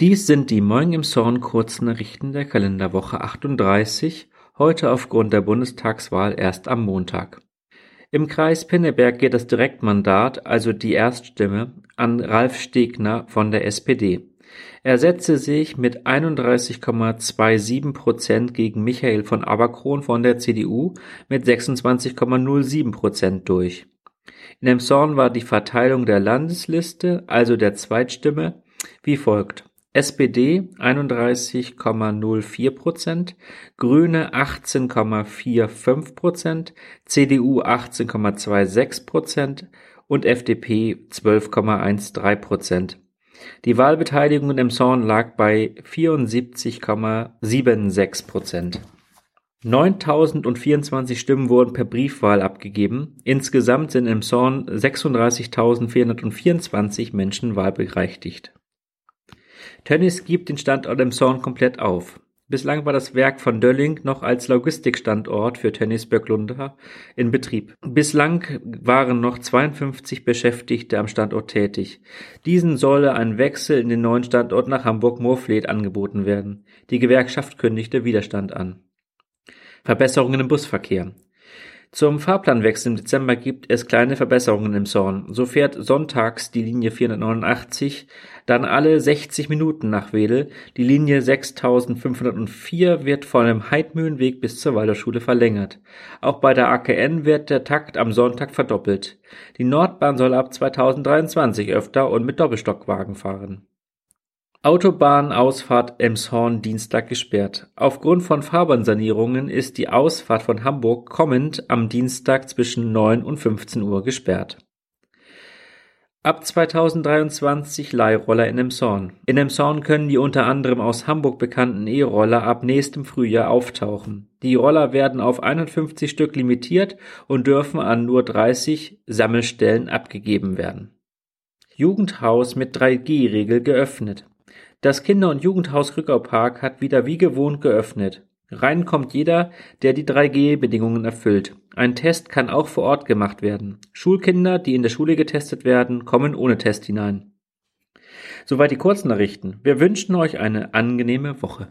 Dies sind die Morgen im Zorn Kurznachrichten der Kalenderwoche 38, heute aufgrund der Bundestagswahl erst am Montag. Im Kreis Pinneberg geht das Direktmandat, also die Erststimme, an Ralf Stegner von der SPD. Er setzte sich mit 31,27 Prozent gegen Michael von Aberkron von der CDU mit 26,07 Prozent durch. In Emshorn war die Verteilung der Landesliste, also der Zweitstimme, wie folgt: SPD 31,04 Prozent, Grüne 18,45 Prozent, CDU 18,26 Prozent und FDP 12,13 Prozent. Die Wahlbeteiligung in Emshorn lag bei 74,76 Prozent. 9.024 Stimmen wurden per Briefwahl abgegeben. Insgesamt sind im Zorn 36.424 Menschen wahlberechtigt. Tönnies gibt den Standort im Zorn komplett auf. Bislang war das Werk von Dölling noch als Logistikstandort für Tönnies Böcklunder in Betrieb. Bislang waren noch 52 Beschäftigte am Standort tätig. Diesen solle ein Wechsel in den neuen Standort nach Hamburg-Moorfleet angeboten werden. Die Gewerkschaft kündigte Widerstand an. Verbesserungen im Busverkehr. Zum Fahrplanwechsel im Dezember gibt es kleine Verbesserungen im Zorn. So fährt sonntags die Linie 489 dann alle 60 Minuten nach Wedel. Die Linie 6504 wird von dem Heidmühlenweg bis zur Waldorfschule verlängert. Auch bei der AKN wird der Takt am Sonntag verdoppelt. Die Nordbahn soll ab 2023 öfter und mit Doppelstockwagen fahren. Autobahnausfahrt Emshorn Dienstag gesperrt. Aufgrund von Fahrbahnsanierungen ist die Ausfahrt von Hamburg kommend am Dienstag zwischen 9 und 15 Uhr gesperrt. Ab 2023 Leihroller in Emshorn. In Emshorn können die unter anderem aus Hamburg bekannten E-Roller ab nächstem Frühjahr auftauchen. Die Roller werden auf 51 Stück limitiert und dürfen an nur 30 Sammelstellen abgegeben werden. Jugendhaus mit 3G-Regel geöffnet. Das Kinder- und Jugendhaus Rückaupark hat wieder wie gewohnt geöffnet. Rein kommt jeder, der die 3G-Bedingungen erfüllt. Ein Test kann auch vor Ort gemacht werden. Schulkinder, die in der Schule getestet werden, kommen ohne Test hinein. Soweit die Kurznachrichten. Wir wünschen euch eine angenehme Woche.